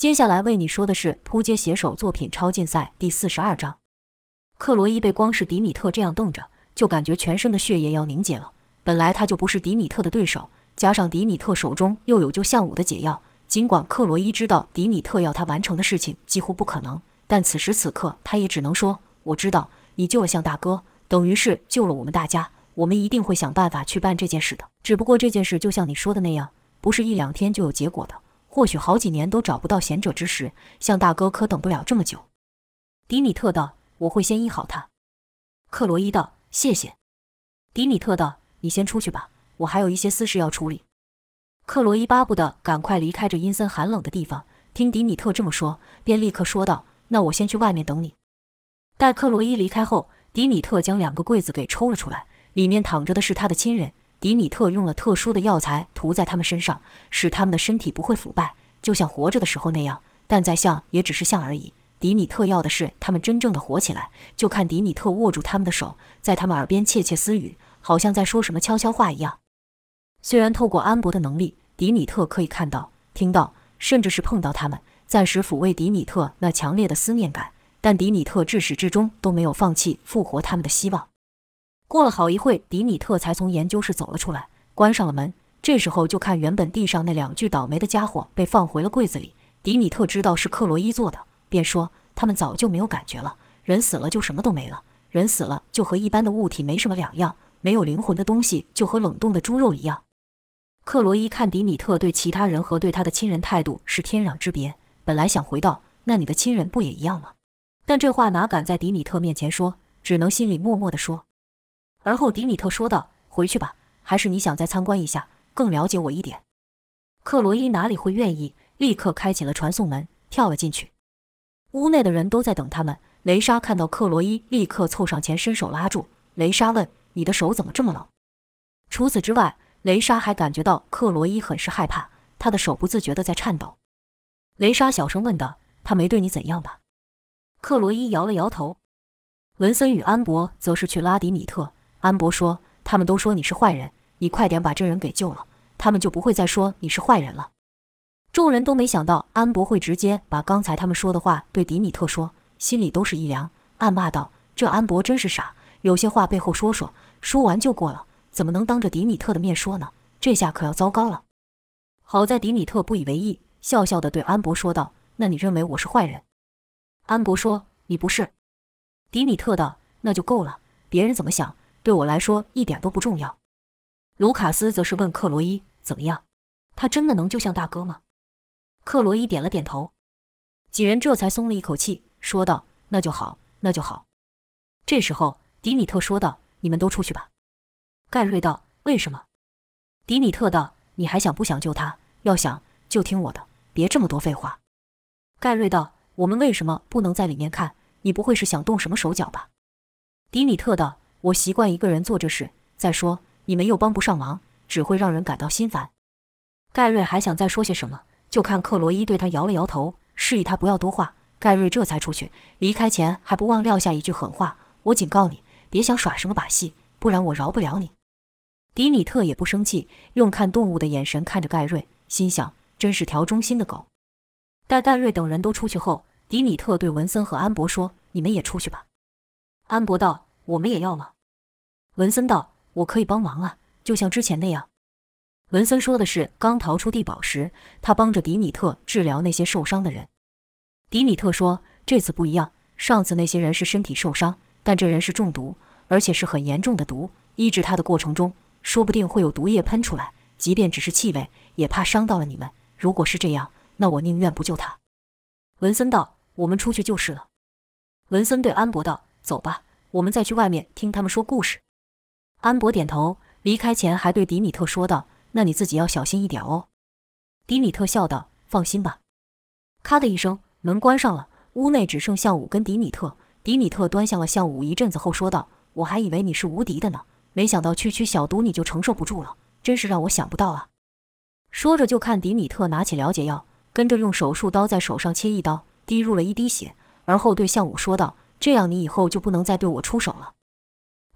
接下来为你说的是扑街写手作品超竞赛第四十二章。克罗伊被光是迪米特这样瞪着，就感觉全身的血液要凝结了。本来他就不是迪米特的对手，加上迪米特手中又有救项武的解药，尽管克罗伊知道迪米特要他完成的事情几乎不可能，但此时此刻他也只能说：“我知道你救了向大哥，等于是救了我们大家。我们一定会想办法去办这件事的。只不过这件事就像你说的那样，不是一两天就有结果的。”或许好几年都找不到贤者之时，向大哥可等不了这么久。迪米特道：“我会先医好他。”克罗伊道：“谢谢。”迪米特道：“你先出去吧，我还有一些私事要处理。”克罗伊巴不得赶快离开这阴森寒冷的地方。听迪米特这么说，便立刻说道：“那我先去外面等你。”待克罗伊离开后，迪米特将两个柜子给抽了出来，里面躺着的是他的亲人。迪米特用了特殊的药材涂在他们身上，使他们的身体不会腐败，就像活着的时候那样。但再像也只是像而已。迪米特要的是他们真正的活起来。就看迪米特握住他们的手，在他们耳边窃窃私语，好像在说什么悄悄话一样。虽然透过安博的能力，迪米特可以看到、听到，甚至是碰到他们，暂时抚慰迪米特那强烈的思念感，但迪米特至始至终都没有放弃复活他们的希望。过了好一会，迪米特才从研究室走了出来，关上了门。这时候就看原本地上那两具倒霉的家伙被放回了柜子里。迪米特知道是克罗伊做的，便说：“他们早就没有感觉了，人死了就什么都没了，人死了就和一般的物体没什么两样，没有灵魂的东西就和冷冻的猪肉一样。”克罗伊看迪米特对其他人和对他的亲人态度是天壤之别，本来想回道：“那你的亲人不也一样吗？”但这话哪敢在迪米特面前说，只能心里默默地说。而后，迪米特说道：“回去吧，还是你想再参观一下，更了解我一点？”克罗伊哪里会愿意，立刻开启了传送门，跳了进去。屋内的人都在等他们。雷莎看到克罗伊，立刻凑上前，伸手拉住。雷莎问：“你的手怎么这么冷？”除此之外，雷莎还感觉到克罗伊很是害怕，他的手不自觉地在颤抖。雷莎小声问道：“他没对你怎样吧？”克罗伊摇了摇头。文森与安博则是去拉迪米特。安博说：“他们都说你是坏人，你快点把这人给救了，他们就不会再说你是坏人了。”众人都没想到安博会直接把刚才他们说的话对迪米特说，心里都是一凉，暗骂道：“这安博真是傻，有些话背后说说，说完就过了，怎么能当着迪米特的面说呢？这下可要糟糕了。”好在迪米特不以为意，笑笑地对安博说道：“那你认为我是坏人？”安博说：“你不是。”迪米特道：“那就够了，别人怎么想？”对我来说一点都不重要。卢卡斯则是问克罗伊：“怎么样？他真的能救向大哥吗？”克罗伊点了点头。几人这才松了一口气，说道：“那就好，那就好。”这时候，迪米特说道：“你们都出去吧。”盖瑞道：“为什么？”迪米特道：“你还想不想救他？要想就听我的，别这么多废话。”盖瑞道：“我们为什么不能在里面看？你不会是想动什么手脚吧？”迪米特道。我习惯一个人做这事。再说，你们又帮不上忙，只会让人感到心烦。盖瑞还想再说些什么，就看克罗伊对他摇了摇头，示意他不要多话。盖瑞这才出去，离开前还不忘撂下一句狠话：“我警告你，别想耍什么把戏，不然我饶不了你。”迪米特也不生气，用看动物的眼神看着盖瑞，心想：真是条忠心的狗。待盖瑞等人都出去后，迪米特对文森和安博说：“你们也出去吧。”安博道。我们也要吗？文森道：“我可以帮忙啊，就像之前那样。”文森说的是刚逃出地堡时，他帮着迪米特治疗那些受伤的人。迪米特说：“这次不一样，上次那些人是身体受伤，但这人是中毒，而且是很严重的毒。医治他的过程中，说不定会有毒液喷出来，即便只是气味，也怕伤到了你们。如果是这样，那我宁愿不救他。”文森道：“我们出去就是了。”文森对安博道：“走吧。”我们再去外面听他们说故事。安博点头，离开前还对迪米特说道：“那你自己要小心一点哦。”迪米特笑道：“放心吧。”咔的一声，门关上了，屋内只剩向武跟迪米特。迪米特端详了向武一阵子后说道：“我还以为你是无敌的呢，没想到区区小毒你就承受不住了，真是让我想不到啊。”说着就看迪米特拿起了解药，跟着用手术刀在手上切一刀，滴入了一滴血，而后对向武说道。这样你以后就不能再对我出手了。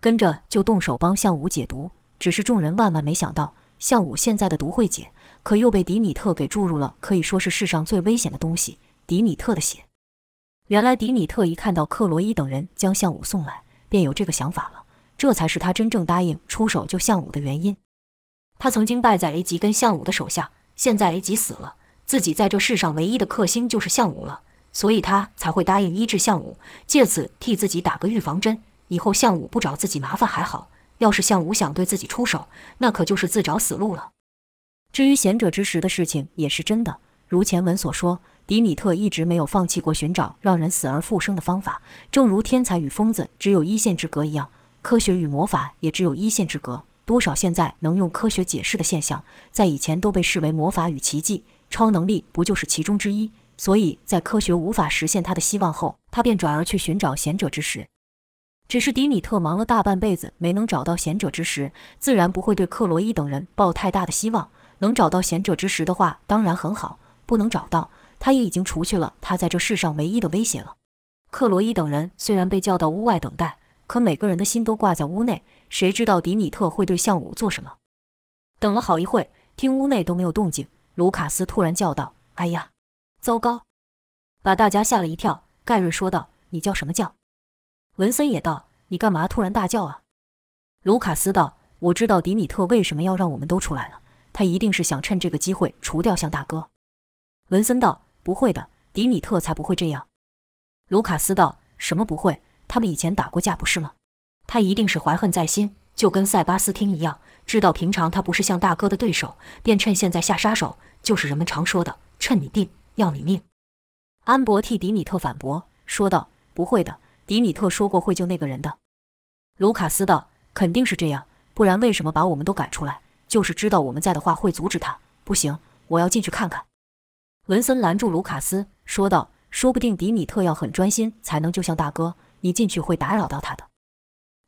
跟着就动手帮项武解毒，只是众人万万没想到，项武现在的毒会解，可又被迪米特给注入了可以说是世上最危险的东西——迪米特的血。原来迪米特一看到克罗伊等人将项武送来，便有这个想法了。这才是他真正答应出手救项武的原因。他曾经败在 A 级跟项武的手下，现在 A 级死了，自己在这世上唯一的克星就是项武了，所以他才会答应医治项武，借此替自己打个预防针。以后项武不找自己麻烦还好，要是项武想对自己出手，那可就是自找死路了。至于贤者之石的事情也是真的，如前文所说，迪米特一直没有放弃过寻找让人死而复生的方法，正如天才与疯子只有一线之隔一样，科学与魔法也只有一线之隔。多少现在能用科学解释的现象，在以前都被视为魔法与奇迹，超能力不就是其中之一？所以在科学无法实现他的希望后，他便转而去寻找贤者之石。只是迪米特忙了大半辈子，没能找到贤者之石，自然不会对克洛伊等人抱太大的希望。能找到贤者之石的话，当然很好；不能找到，他也已经除去了他在这世上唯一的威胁了。克洛伊等人虽然被叫到屋外等待，可每个人的心都挂在屋内，谁知道迪米特会对项武做什么？等了好一会，听屋内都没有动静，卢卡斯突然叫道：“哎呀，糟糕！”把大家吓了一跳。盖瑞说道：“你叫什么叫？”文森也道：“你干嘛突然大叫啊？”卢卡斯道：“我知道迪米特为什么要让我们都出来了，他一定是想趁这个机会除掉向大哥。”文森道：“不会的，迪米特才不会这样。”卢卡斯道：“什么不会？他们以前打过架不是吗？他一定是怀恨在心，就跟塞巴斯汀一样，知道平常他不是向大哥的对手，便趁现在下杀手，就是人们常说的趁你病要你命。”安博替迪米特反驳说道：“不会的。”迪米特说过会救那个人的，卢卡斯道：“肯定是这样，不然为什么把我们都赶出来？就是知道我们在的话，会阻止他。不行，我要进去看看。”文森拦住卢卡斯，说道：“说不定迪米特要很专心才能救向大哥，你进去会打扰到他的。”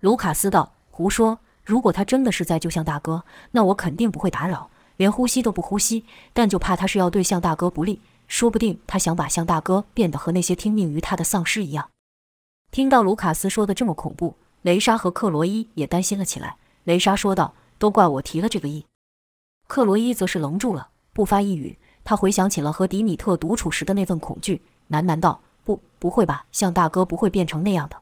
卢卡斯道：“胡说！如果他真的是在救向大哥，那我肯定不会打扰，连呼吸都不呼吸。但就怕他是要对向大哥不利，说不定他想把向大哥变得和那些听命于他的丧尸一样。”听到卢卡斯说的这么恐怖，雷莎和克罗伊也担心了起来。雷莎说道：“都怪我提了这个议。”克罗伊则是愣住了，不发一语。他回想起了和迪米特独处时的那份恐惧，喃喃道：“不，不会吧？向大哥不会变成那样的。”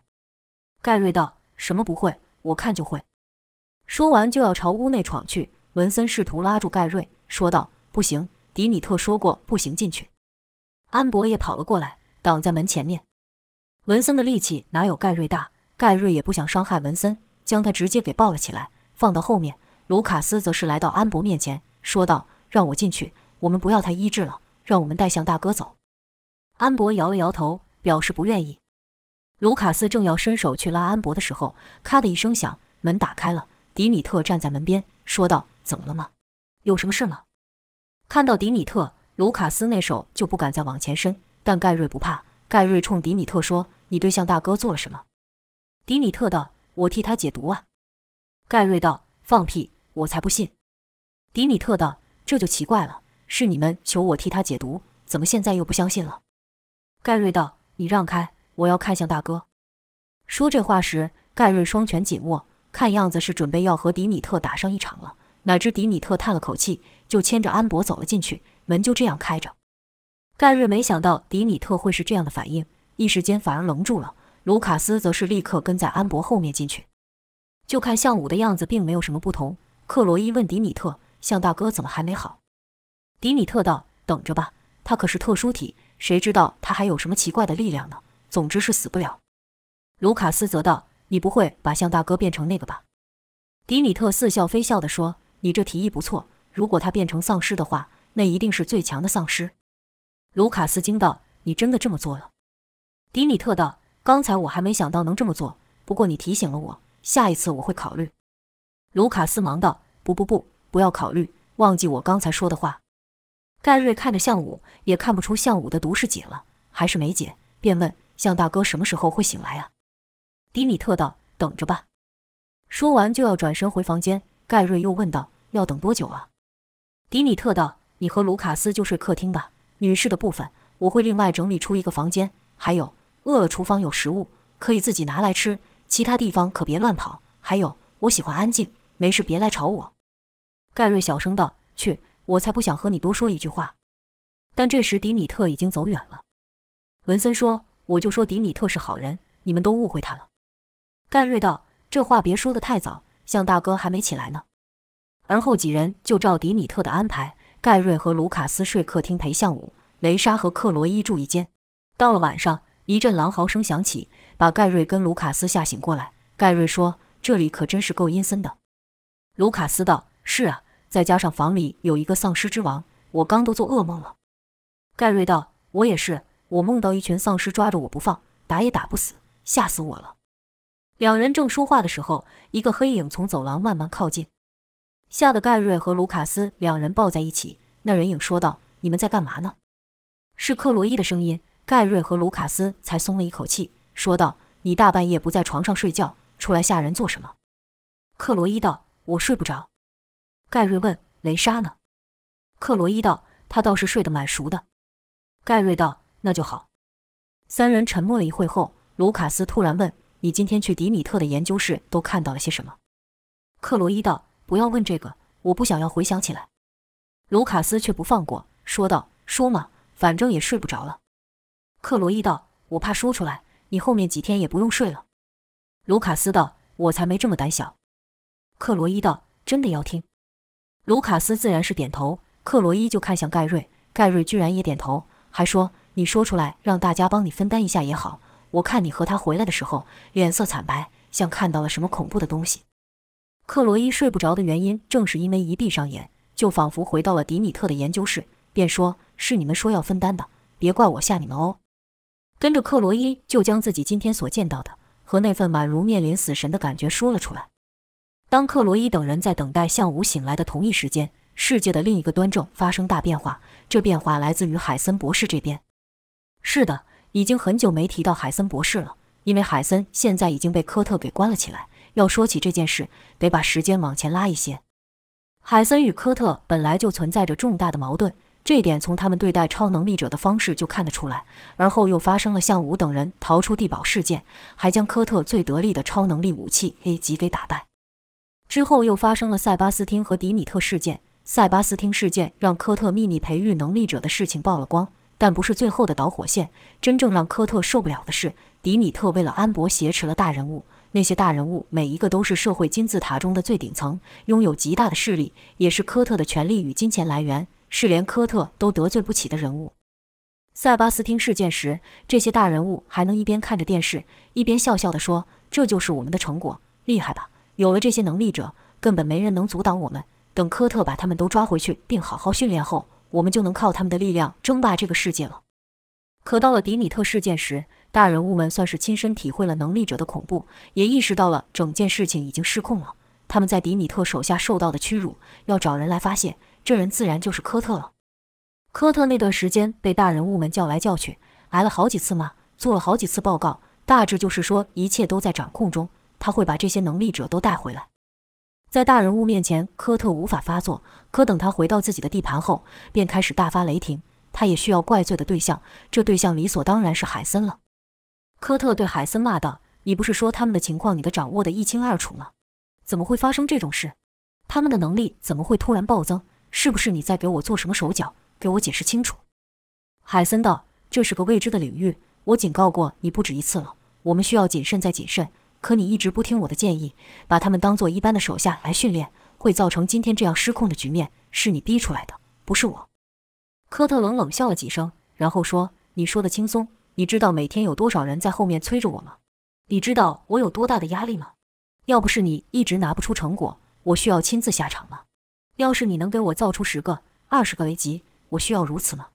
盖瑞道：“什么不会？我看就会。”说完就要朝屋内闯去。文森试图拉住盖瑞，说道：“不行，迪米特说过不行进去。”安博也跑了过来，挡在门前面。文森的力气哪有盖瑞大？盖瑞也不想伤害文森，将他直接给抱了起来，放到后面。卢卡斯则是来到安博面前，说道：“让我进去，我们不要他医治了，让我们带向大哥走。”安博摇了摇头，表示不愿意。卢卡斯正要伸手去拉安博的时候，咔的一声响，门打开了。迪米特站在门边，说道：“怎么了吗？有什么事吗？”看到迪米特，卢卡斯那手就不敢再往前伸，但盖瑞不怕。盖瑞冲迪米特说：“你对向大哥做了什么？”迪米特道：“我替他解毒啊。”盖瑞道：“放屁，我才不信。”迪米特道：“这就奇怪了，是你们求我替他解毒，怎么现在又不相信了？”盖瑞道：“你让开，我要看向大哥。”说这话时，盖瑞双拳紧握，看样子是准备要和迪米特打上一场了。哪知迪米特叹了口气，就牵着安博走了进去，门就这样开着。盖瑞没想到迪米特会是这样的反应，一时间反而愣住了。卢卡斯则是立刻跟在安博后面进去。就看向武的样子，并没有什么不同。克罗伊问迪米特：“向大哥怎么还没好？”迪米特道：“等着吧，他可是特殊体，谁知道他还有什么奇怪的力量呢？总之是死不了。”卢卡斯则道：“你不会把向大哥变成那个吧？”迪米特似笑非笑地说：“你这提议不错，如果他变成丧尸的话，那一定是最强的丧尸。”卢卡斯惊道：“你真的这么做了？”迪米特道：“刚才我还没想到能这么做，不过你提醒了我，下一次我会考虑。”卢卡斯忙道：“不不不，不要考虑，忘记我刚才说的话。”盖瑞看着向武，也看不出向武的毒是解了还是没解，便问：“向大哥什么时候会醒来啊？”迪米特道：“等着吧。”说完就要转身回房间，盖瑞又问道：“要等多久啊？”迪米特道：“你和卢卡斯就睡客厅吧。”女士的部分，我会另外整理出一个房间。还有，饿了厨房有食物可以自己拿来吃，其他地方可别乱跑。还有，我喜欢安静，没事别来吵我。盖瑞小声道：“去，我才不想和你多说一句话。”但这时迪米特已经走远了。文森说：“我就说迪米特是好人，你们都误会他了。”盖瑞道：“这话别说的太早，向大哥还没起来呢。”而后几人就照迪米特的安排，盖瑞和卢卡斯睡客厅陪相武，雷莎和克罗伊住一间。到了晚上，一阵狼嚎声响起，把盖瑞跟卢卡斯吓醒过来。盖瑞说：“这里可真是够阴森的。”卢卡斯道：“是啊，再加上房里有一个丧尸之王，我刚都做噩梦了。”盖瑞道：“我也是，我梦到一群丧尸抓着我不放，打也打不死，吓死我了。”两人正说话的时候，一个黑影从走廊慢慢靠近。吓得盖瑞和卢卡斯两人抱在一起。那人影说道：“你们在干嘛呢？”是克罗伊的声音。盖瑞和卢卡斯才松了一口气，说道：“你大半夜不在床上睡觉，出来吓人做什么？”克罗伊道：“我睡不着。”盖瑞问：“雷莎呢？”克罗伊道：“他倒是睡得蛮熟的。”盖瑞道：“那就好。”三人沉默了一会后，卢卡斯突然问：“你今天去迪米特的研究室都看到了些什么？”克罗伊道。不要问这个，我不想要回想起来。卢卡斯却不放过，说道：“说嘛，反正也睡不着了。”克罗伊道：“我怕说出来，你后面几天也不用睡了。”卢卡斯道：“我才没这么胆小。”克罗伊道：“真的要听？”卢卡斯自然是点头。克罗伊就看向盖瑞，盖瑞居然也点头，还说：“你说出来，让大家帮你分担一下也好。我看你和他回来的时候，脸色惨白，像看到了什么恐怖的东西。”克罗伊睡不着的原因，正是因为一闭上眼，就仿佛回到了迪米特的研究室，便说：“是你们说要分担的，别怪我吓你们哦。”跟着克罗伊就将自己今天所见到的和那份宛如面临死神的感觉说了出来。当克罗伊等人在等待向武醒来的同一时间，世界的另一个端正发生大变化，这变化来自于海森博士这边。是的，已经很久没提到海森博士了，因为海森现在已经被科特给关了起来。要说起这件事，得把时间往前拉一些。海森与科特本来就存在着重大的矛盾，这点从他们对待超能力者的方式就看得出来。而后又发生了向武等人逃出地堡事件，还将科特最得力的超能力武器 A 级给打败。之后又发生了塞巴斯汀和迪米特事件，塞巴斯汀事件让科特秘密培育能力者的事情曝了光，但不是最后的导火线。真正让科特受不了的是，迪米特为了安博挟持了大人物。那些大人物每一个都是社会金字塔中的最顶层，拥有极大的势力，也是科特的权力与金钱来源，是连科特都得罪不起的人物。塞巴斯汀事件时，这些大人物还能一边看着电视，一边笑笑地说：“这就是我们的成果，厉害吧？有了这些能力者，根本没人能阻挡我们。等科特把他们都抓回去，并好好训练后，我们就能靠他们的力量争霸这个世界了。”可到了迪米特事件时，大人物们算是亲身体会了能力者的恐怖，也意识到了整件事情已经失控了。他们在迪米特手下受到的屈辱，要找人来发泄。这人自然就是科特了。科特那段时间被大人物们叫来叫去，挨了好几次骂，做了好几次报告，大致就是说一切都在掌控中，他会把这些能力者都带回来。在大人物面前，科特无法发作。可等他回到自己的地盘后，便开始大发雷霆。他也需要怪罪的对象，这对象理所当然是海森了。科特对海森骂道：“你不是说他们的情况你都掌握得一清二楚吗？怎么会发生这种事？他们的能力怎么会突然暴增？是不是你在给我做什么手脚？给我解释清楚。”海森道：“这是个未知的领域，我警告过你不止一次了。我们需要谨慎再谨慎，可你一直不听我的建议，把他们当做一般的手下来训练，会造成今天这样失控的局面。是你逼出来的，不是我。”科特冷冷笑了几声，然后说：“你说的轻松。”你知道每天有多少人在后面催着我吗？你知道我有多大的压力吗？要不是你一直拿不出成果，我需要亲自下场吗？要是你能给我造出十个、二十个雷级，我需要如此吗？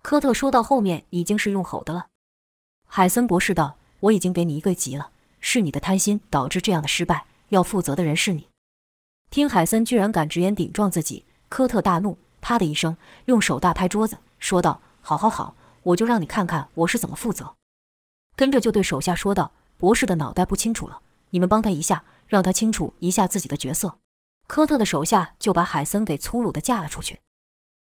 科特说到后面已经是用吼的了。海森博士道：“我已经给你一个级了，是你的贪心导致这样的失败，要负责的人是你。”听海森居然敢直言顶撞自己，科特大怒，啪的一声用手大拍桌子，说道：“好好好。”我就让你看看我是怎么负责。跟着就对手下说道：“博士的脑袋不清楚了，你们帮他一下，让他清楚一下自己的角色。”科特的手下就把海森给粗鲁的架了出去。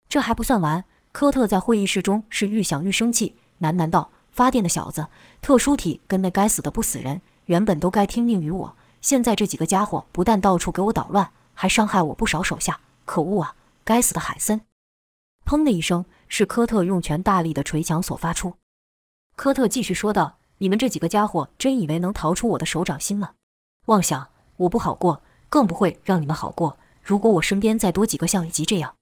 这还不算完，科特在会议室中是愈想愈生气，喃喃道：“发电的小子，特殊体跟那该死的不死人，原本都该听命于我，现在这几个家伙不但到处给我捣乱，还伤害我不少手下，可恶啊！该死的海森！砰的一声，是科特用拳大力的捶墙所发出。科特继续说道：“你们这几个家伙真以为能逃出我的手掌心吗？妄想！我不好过，更不会让你们好过。如果我身边再多几个像 A 吉这样……”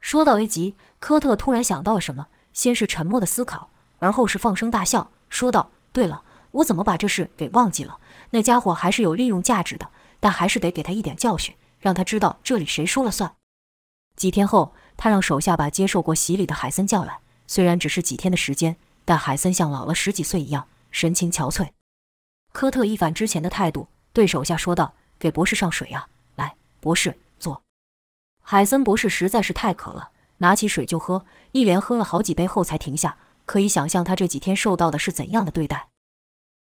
说到 A 吉，科特突然想到了什么，先是沉默的思考，而后是放声大笑，说道：“对了，我怎么把这事给忘记了？那家伙还是有利用价值的，但还是得给他一点教训，让他知道这里谁说了算。”几天后。他让手下把接受过洗礼的海森叫来。虽然只是几天的时间，但海森像老了十几岁一样，神情憔悴。科特一反之前的态度，对手下说道：“给博士上水啊！来，博士坐。”海森博士实在是太渴了，拿起水就喝，一连喝了好几杯后才停下。可以想象他这几天受到的是怎样的对待。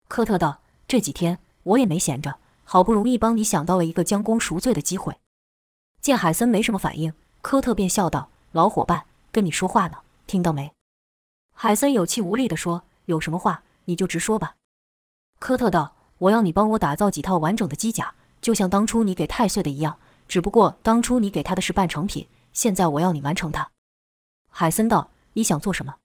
科特道：“这几天我也没闲着，好不容易帮你想到了一个将功赎罪的机会。”见海森没什么反应。科特便笑道：“老伙伴，跟你说话呢，听到没？”海森有气无力地说：“有什么话你就直说吧。”科特道：“我要你帮我打造几套完整的机甲，就像当初你给太岁的一样。只不过当初你给他的是半成品，现在我要你完成它。”海森道：“你想做什么？”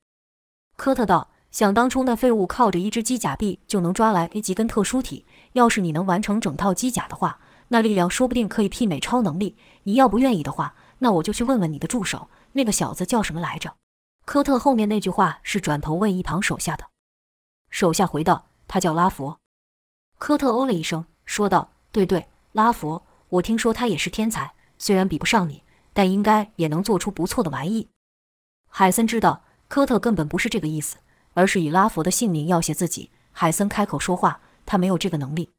科特道：“想当初那废物靠着一只机甲臂就能抓来 A 级跟特殊体，要是你能完成整套机甲的话，那力量说不定可以媲美超能力。你要不愿意的话。”那我就去问问你的助手，那个小子叫什么来着？科特后面那句话是转头问一旁手下的，手下回道：“他叫拉佛。”科特哦了一声，说道：“对对，拉佛，我听说他也是天才，虽然比不上你，但应该也能做出不错的玩意。”海森知道科特根本不是这个意思，而是以拉佛的性命要挟自己。海森开口说话，他没有这个能力。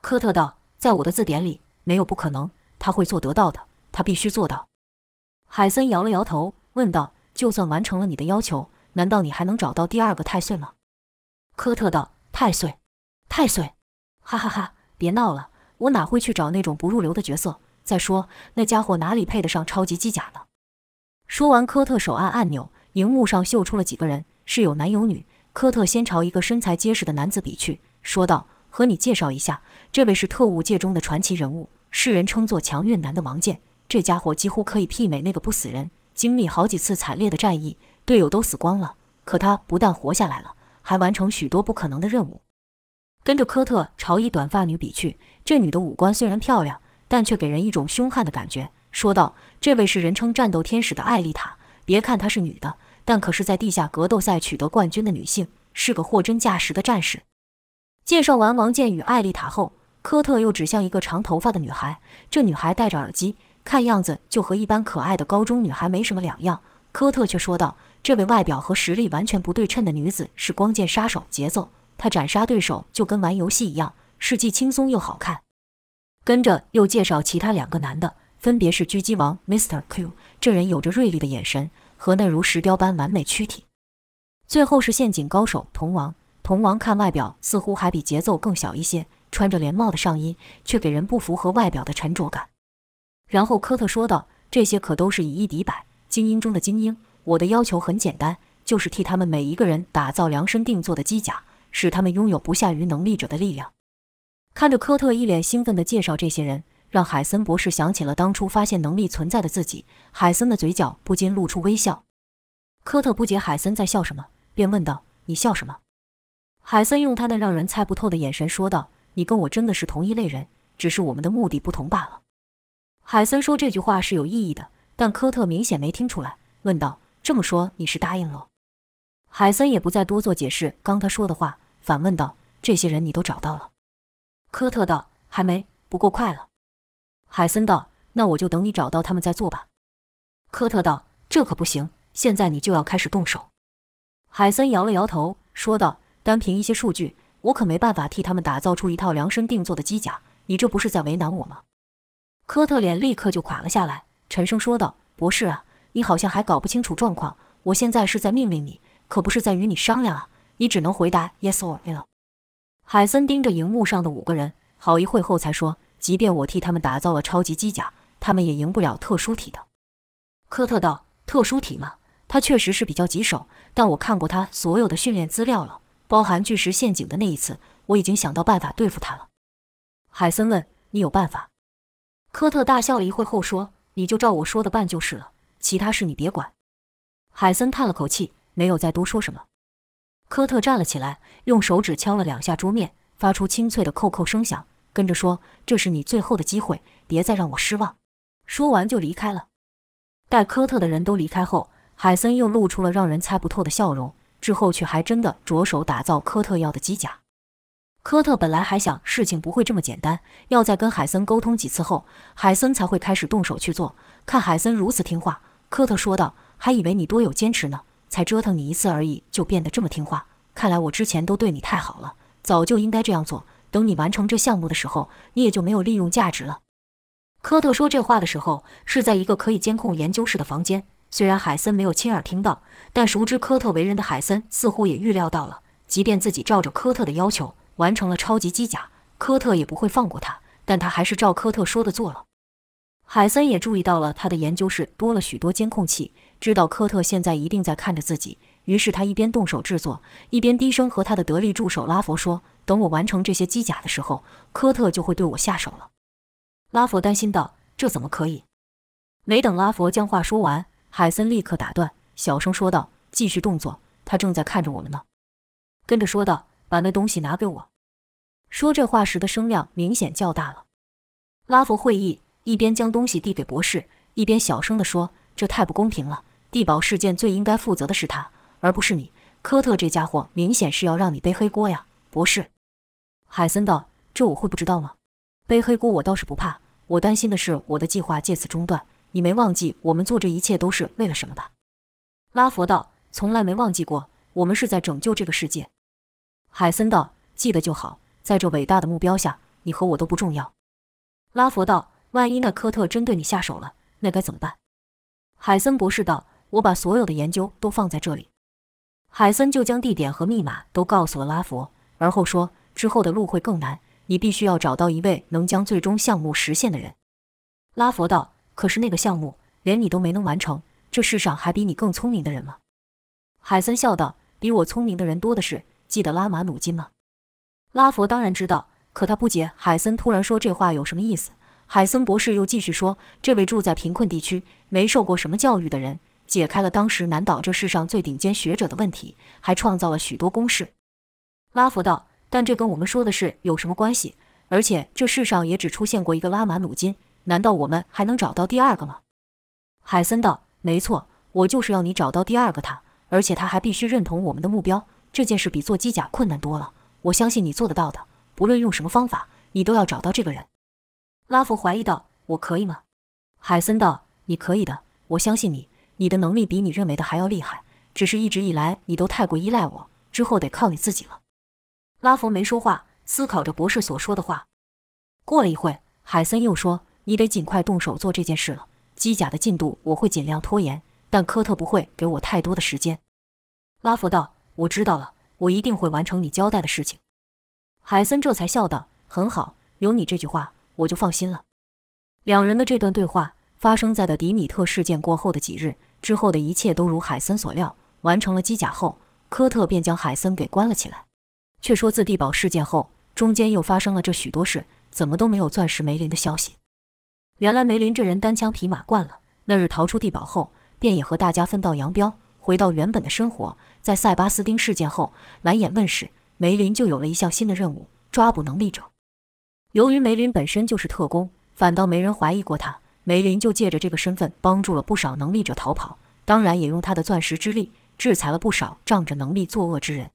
科特道：“在我的字典里没有不可能，他会做得到的。”他必须做到。海森摇了摇头，问道：“就算完成了你的要求，难道你还能找到第二个太岁吗？”科特道：“太岁，太岁，哈哈哈！别闹了，我哪会去找那种不入流的角色？再说那家伙哪里配得上超级机甲呢？”说完，科特手按按钮，荧幕上秀出了几个人，是有男有女。科特先朝一个身材结实的男子比去，说道：“和你介绍一下，这位是特务界中的传奇人物，世人称作强运男的王健。”这家伙几乎可以媲美那个不死人，经历好几次惨烈的战役，队友都死光了，可他不但活下来了，还完成许多不可能的任务。跟着科特朝一短发女比去，这女的五官虽然漂亮，但却给人一种凶悍的感觉。说道：“这位是人称战斗天使的艾丽塔，别看她是女的，但可是在地下格斗赛取得冠军的女性，是个货真价实的战士。”介绍完王健与艾丽塔后，科特又指向一个长头发的女孩，这女孩戴着耳机。看样子就和一般可爱的高中女孩没什么两样。科特却说道：“这位外表和实力完全不对称的女子是光剑杀手节奏，她斩杀对手就跟玩游戏一样，是既轻松又好看。”跟着又介绍其他两个男的，分别是狙击王 Mr. Q，这人有着锐利的眼神和那如石雕般完美躯体；最后是陷阱高手铜王。铜王看外表似乎还比节奏更小一些，穿着连帽的上衣却给人不符合外表的沉着感。然后科特说道：“这些可都是以一敌百，精英中的精英。我的要求很简单，就是替他们每一个人打造量身定做的机甲，使他们拥有不下于能力者的力量。”看着科特一脸兴奋地介绍这些人，让海森博士想起了当初发现能力存在的自己。海森的嘴角不禁露出微笑。科特不解海森在笑什么，便问道：“你笑什么？”海森用他那让人猜不透的眼神说道：“你跟我真的是同一类人，只是我们的目的不同罢了。”海森说这句话是有意义的，但科特明显没听出来，问道：“这么说你是答应了？”海森也不再多做解释，刚他说的话，反问道：“这些人你都找到了？”科特道：“还没，不过快了。”海森道：“那我就等你找到他们再做吧。”科特道：“这可不行，现在你就要开始动手。”海森摇了摇头，说道：“单凭一些数据，我可没办法替他们打造出一套量身定做的机甲，你这不是在为难我吗？”科特脸立刻就垮了下来，沉声说道：“博士啊，你好像还搞不清楚状况。我现在是在命令你，可不是在与你商量啊。你只能回答 yes or no。”海森盯着荧幕上的五个人，好一会后才说：“即便我替他们打造了超级机甲，他们也赢不了特殊体的。”科特道：“特殊体嘛，他确实是比较棘手，但我看过他所有的训练资料了，包含巨石陷阱的那一次，我已经想到办法对付他了。”海森问：“你有办法？”科特大笑了一会后说：“你就照我说的办就是了，其他事你别管。”海森叹了口气，没有再多说什么。科特站了起来，用手指敲了两下桌面，发出清脆的扣扣声响，跟着说：“这是你最后的机会，别再让我失望。”说完就离开了。待科特的人都离开后，海森又露出了让人猜不透的笑容，之后却还真的着手打造科特要的机甲。科特本来还想事情不会这么简单，要再跟海森沟通几次后，海森才会开始动手去做。看海森如此听话，科特说道：“还以为你多有坚持呢，才折腾你一次而已，就变得这么听话。看来我之前都对你太好了，早就应该这样做。等你完成这项目的时候，你也就没有利用价值了。”科特说这话的时候，是在一个可以监控研究室的房间。虽然海森没有亲耳听到，但熟知科特为人的海森似乎也预料到了，即便自己照着科特的要求。完成了超级机甲，科特也不会放过他，但他还是照科特说的做了。海森也注意到了他的研究室多了许多监控器，知道科特现在一定在看着自己，于是他一边动手制作，一边低声和他的得力助手拉佛说：“等我完成这些机甲的时候，科特就会对我下手了。”拉佛担心道：“这怎么可以？”没等拉佛将话说完，海森立刻打断，小声说道：“继续动作，他正在看着我们呢。”跟着说道。把那东西拿给我。说这话时的声量明显较大了。拉佛会意，一边将东西递给博士，一边小声地说：“这太不公平了！地堡事件最应该负责的是他，而不是你。科特这家伙明显是要让你背黑锅呀，博士。”海森道：“这我会不知道吗？背黑锅我倒是不怕，我担心的是我的计划借此中断。你没忘记我们做这一切都是为了什么吧？”拉佛道：“从来没忘记过，我们是在拯救这个世界。”海森道：“记得就好，在这伟大的目标下，你和我都不重要。”拉佛道：“万一那科特真对你下手了，那该怎么办？”海森博士道：“我把所有的研究都放在这里。”海森就将地点和密码都告诉了拉佛，而后说：“之后的路会更难，你必须要找到一位能将最终项目实现的人。”拉佛道：“可是那个项目连你都没能完成，这世上还比你更聪明的人吗？”海森笑道：“比我聪明的人多的是。”记得拉马努金吗？拉佛当然知道，可他不解海森突然说这话有什么意思。海森博士又继续说：“这位住在贫困地区、没受过什么教育的人，解开了当时难倒这世上最顶尖学者的问题，还创造了许多公式。”拉佛道：“但这跟我们说的是有什么关系？而且这世上也只出现过一个拉马努金，难道我们还能找到第二个吗？”海森道：“没错，我就是要你找到第二个他，而且他还必须认同我们的目标。”这件事比做机甲困难多了，我相信你做得到的。不论用什么方法，你都要找到这个人。拉弗怀疑道：“我可以吗？”海森道：“你可以的，我相信你。你的能力比你认为的还要厉害，只是一直以来你都太过依赖我，之后得靠你自己了。”拉弗没说话，思考着博士所说的话。过了一会，海森又说：“你得尽快动手做这件事了。机甲的进度我会尽量拖延，但科特不会给我太多的时间。”拉弗道。我知道了，我一定会完成你交代的事情。海森这才笑道：“很好，有你这句话，我就放心了。”两人的这段对话发生在的迪米特事件过后的几日之后的一切都如海森所料，完成了机甲后，科特便将海森给关了起来。却说自地堡事件后，中间又发生了这许多事，怎么都没有钻石梅林的消息。原来梅林这人单枪匹马惯了，那日逃出地堡后，便也和大家分道扬镳。回到原本的生活，在塞巴斯丁事件后，蓝眼问世，梅林就有了一项新的任务：抓捕能力者。由于梅林本身就是特工，反倒没人怀疑过他。梅林就借着这个身份，帮助了不少能力者逃跑，当然也用他的钻石之力，制裁了不少仗着能力作恶之人。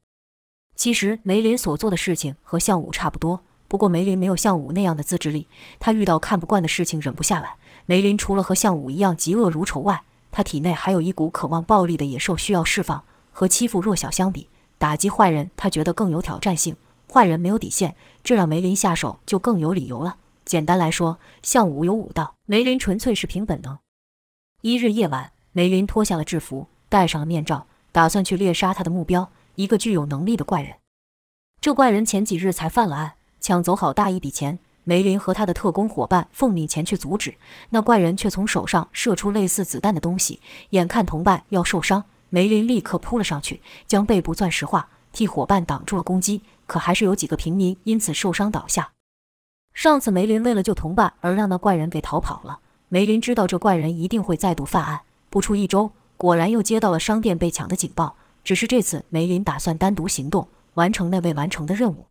其实梅林所做的事情和向武差不多，不过梅林没有项武那样的自制力，他遇到看不惯的事情忍不下来。梅林除了和向武一样嫉恶如仇外，他体内还有一股渴望暴力的野兽需要释放。和欺负弱小相比，打击坏人他觉得更有挑战性。坏人没有底线，这让梅林下手就更有理由了。简单来说，像武有武道，梅林纯粹是凭本能。一日夜晚，梅林脱下了制服，戴上了面罩，打算去猎杀他的目标——一个具有能力的怪人。这怪人前几日才犯了案，抢走好大一笔钱。梅林和他的特工伙伴奉命前去阻止，那怪人却从手上射出类似子弹的东西。眼看同伴要受伤，梅林立刻扑了上去，将背部钻石化，替伙伴挡住了攻击。可还是有几个平民因此受伤倒下。上次梅林为了救同伴而让那怪人给逃跑了，梅林知道这怪人一定会再度犯案。不出一周，果然又接到了商店被抢的警报。只是这次，梅林打算单独行动，完成那未完成的任务。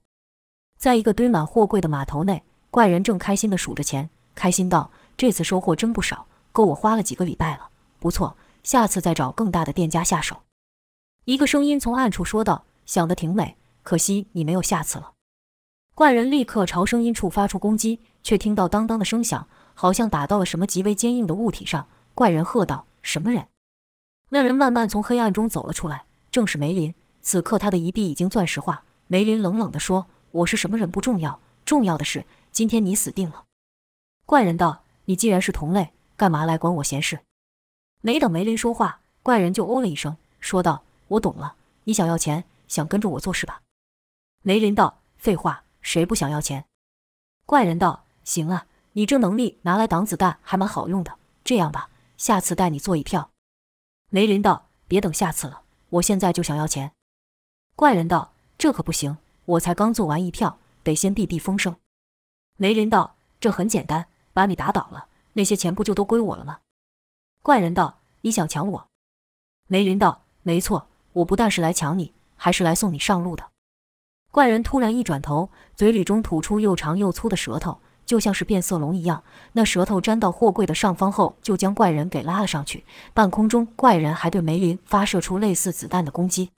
在一个堆满货柜的码头内，怪人正开心地数着钱，开心道：“这次收获真不少，够我花了几个礼拜了。不错，下次再找更大的店家下手。”一个声音从暗处说道：“想得挺美，可惜你没有下次了。”怪人立刻朝声音处发出攻击，却听到当当的声响，好像打到了什么极为坚硬的物体上。怪人喝道：“什么人？”那人慢慢从黑暗中走了出来，正是梅林。此刻他的一臂已经钻石化。梅林冷冷地说。我是什么人不重要，重要的是今天你死定了。怪人道：“你既然是同类，干嘛来管我闲事？”没等梅林说话，怪人就哦了一声，说道：“我懂了，你想要钱，想跟着我做事吧？”梅林道：“废话，谁不想要钱？”怪人道：“行啊，你这能力拿来挡子弹还蛮好用的。这样吧，下次带你做一票。”梅林道：“别等下次了，我现在就想要钱。”怪人道：“这可不行。”我才刚做完一票，得先避避风声。梅林道：“这很简单，把你打倒了，那些钱不就都归我了吗？”怪人道：“你想抢我？”梅林道：“没错，我不但是来抢你，还是来送你上路的。”怪人突然一转头，嘴里中吐出又长又粗的舌头，就像是变色龙一样。那舌头粘到货柜的上方后，就将怪人给拉了上去。半空中，怪人还对梅林发射出类似子弹的攻击。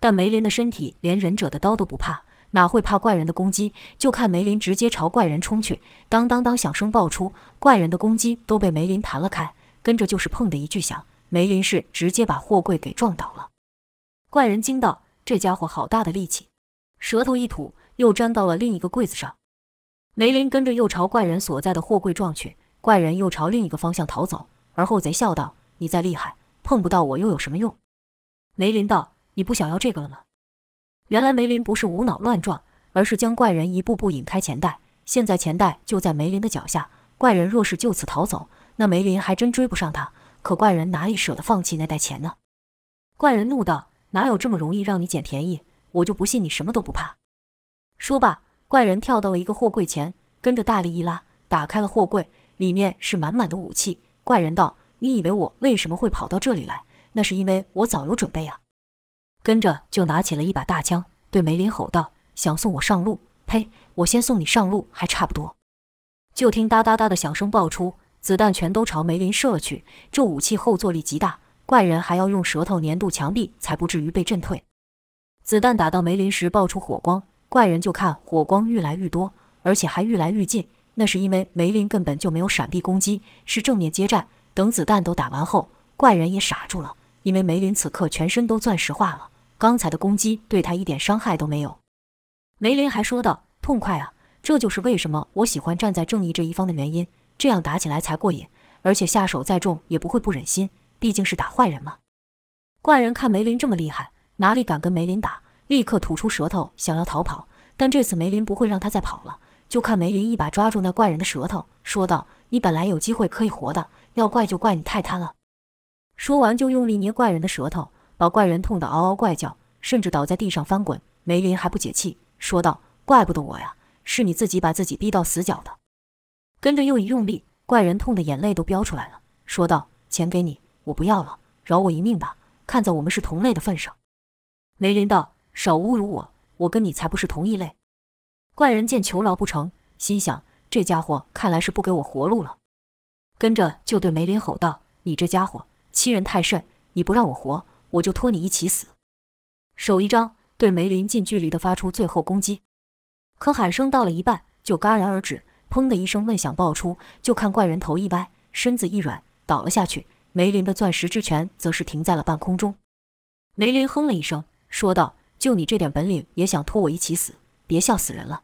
但梅林的身体连忍者的刀都不怕，哪会怕怪人的攻击？就看梅林直接朝怪人冲去，当当当响声爆出，怪人的攻击都被梅林弹了开，跟着就是砰的一巨响，梅林是直接把货柜给撞倒了。怪人惊道：“这家伙好大的力气！”舌头一吐，又粘到了另一个柜子上。梅林跟着又朝怪人所在的货柜撞去，怪人又朝另一个方向逃走。而后贼笑道：“你再厉害，碰不到我又有什么用？”梅林道。你不想要这个了吗？原来梅林不是无脑乱撞，而是将怪人一步步引开钱袋。现在钱袋就在梅林的脚下，怪人若是就此逃走，那梅林还真追不上他。可怪人哪里舍得放弃那袋钱呢？怪人怒道：“哪有这么容易让你捡便宜？我就不信你什么都不怕！”说罢，怪人跳到了一个货柜前，跟着大力一拉，打开了货柜，里面是满满的武器。怪人道：“你以为我为什么会跑到这里来？那是因为我早有准备啊！”跟着就拿起了一把大枪，对梅林吼道：“想送我上路？呸！我先送你上路还差不多。”就听哒哒哒的响声爆出，子弹全都朝梅林射去。这武器后坐力极大，怪人还要用舌头粘住墙壁，才不至于被震退。子弹打到梅林时爆出火光，怪人就看火光愈来愈多，而且还愈来愈近。那是因为梅林根本就没有闪避攻击，是正面接战。等子弹都打完后，怪人也傻住了。因为梅林此刻全身都钻石化了，刚才的攻击对他一点伤害都没有。梅林还说道：“痛快啊，这就是为什么我喜欢站在正义这一方的原因，这样打起来才过瘾，而且下手再重也不会不忍心，毕竟是打坏人嘛。”怪人看梅林这么厉害，哪里敢跟梅林打，立刻吐出舌头想要逃跑，但这次梅林不会让他再跑了。就看梅林一把抓住那怪人的舌头，说道：“你本来有机会可以活的，要怪就怪你太贪了。”说完，就用力捏怪人的舌头，把怪人痛得嗷嗷怪叫，甚至倒在地上翻滚。梅林还不解气，说道：“怪不得我呀，是你自己把自己逼到死角的。”跟着又一用力，怪人痛得眼泪都飙出来了，说道：“钱给你，我不要了，饶我一命吧。看在我们是同类的份上。”梅林道：“少侮辱我，我跟你才不是同一类。”怪人见求饶不成，心想：这家伙看来是不给我活路了，跟着就对梅林吼道：“你这家伙！”欺人太甚！你不让我活，我就拖你一起死！手一张，对梅林近距离的发出最后攻击。可喊声到了一半，就戛然而止。砰的一声闷响爆出，就看怪人头一歪，身子一软，倒了下去。梅林的钻石之拳则是停在了半空中。梅林哼了一声，说道：“就你这点本领，也想拖我一起死？别笑死人了！”